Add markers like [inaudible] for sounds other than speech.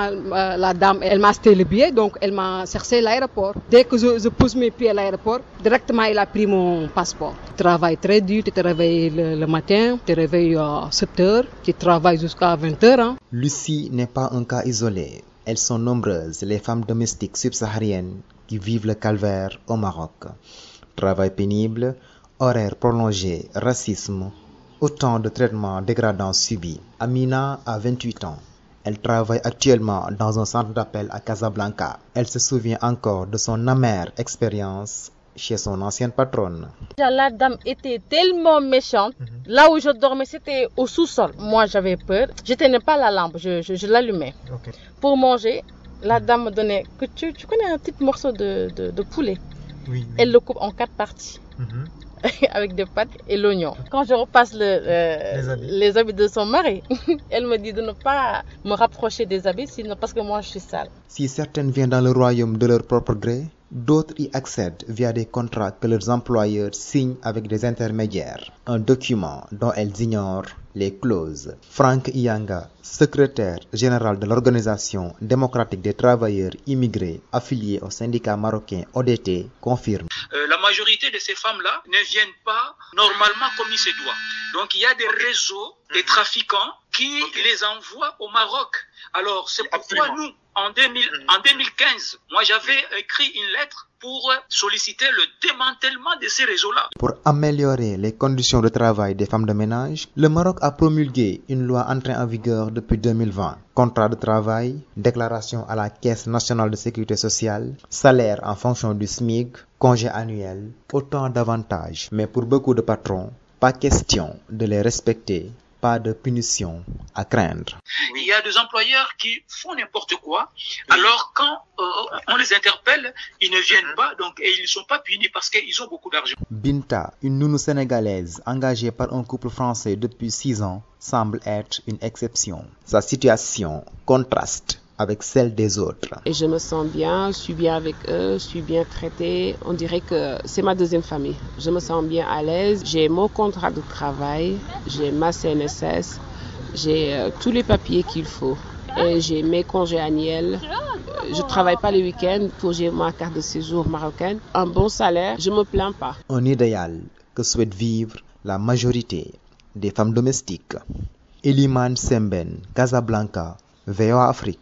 euh, la dame, elle m'a acheté le billet, donc elle m'a cherché l'aéroport. Dès que je, je pose mes pieds à l'aéroport, directement, il a pris mon passeport. Tu travailles très dur, tu te réveilles le, le matin, tu te réveilles à 7 heures, tu travailles jusqu'à 20 heures. Hein. Lucie n'est pas un cas isolé. Elles sont nombreuses, les femmes domestiques subsahariennes qui vivent le calvaire au Maroc. Travail pénible, horaires prolongés, racisme, autant de traitements dégradants subis. Amina a 28 ans. Elle travaille actuellement dans un centre d'appel à Casablanca. Elle se souvient encore de son amère expérience chez son ancienne patronne. La dame était tellement méchante. Là où je dormais, c'était au sous-sol. Moi, j'avais peur. Je tenais pas la lampe, je, je, je l'allumais. Pour manger, la dame me donnait que tu, tu connais un petit morceau de, de, de poulet? Oui. Elle le coupe en quatre parties. Mhm. [laughs] avec des pâtes et l'oignon. Quand je repasse le, euh, Les habits. les habits de son mari, [laughs] elle me dit de ne pas me rapprocher des habits, sinon parce que moi je suis sale. Si certaines viennent dans le royaume de leur propre gré, d'autres y accèdent via des contrats que leurs employeurs signent avec des intermédiaires. Un document dont elles ignorent les clauses. Frank Ianga, secrétaire général de l'Organisation démocratique des travailleurs immigrés affiliée au syndicat marocain ODT, confirme. Euh, la majorité de ces femmes-là ne viennent pas normalement comme il se doit. Donc il y a des réseaux, des trafiquants qui les envoient au Maroc. Alors c'est pourquoi nous, en, 2000, en 2015, moi j'avais écrit une lettre pour solliciter le démantèlement de ces réseaux-là. Pour améliorer les conditions de travail des femmes de ménage, le Maroc a promulgué une loi entrée en vigueur depuis 2020. Contrat de travail, déclaration à la Caisse nationale de sécurité sociale, salaire en fonction du SMIC, congé annuel, autant d'avantages. Mais pour beaucoup de patrons, pas question de les respecter, pas de punition à craindre. Il y a des employeurs qui font n'importe quoi. Alors quand euh, on les interpelle, ils ne viennent pas donc, et ils ne sont pas punis parce qu'ils ont beaucoup d'argent. Binta, une nounou sénégalaise engagée par un couple français depuis 6 ans, semble être une exception. Sa situation contraste avec celle des autres. Et je me sens bien, je suis bien avec eux, je suis bien traitée. On dirait que c'est ma deuxième famille. Je me sens bien à l'aise. J'ai mon contrat de travail, j'ai ma CNSS, j'ai euh, tous les papiers qu'il faut. Et j'ai mes congés annuels. Euh, Je travaille pas les week-ends pour j'ai ma carte de séjour marocaine. Un bon salaire, je me plains pas. Un idéal que souhaite vivre la majorité des femmes domestiques. Eliman Semben, Casablanca, VOA Afrique.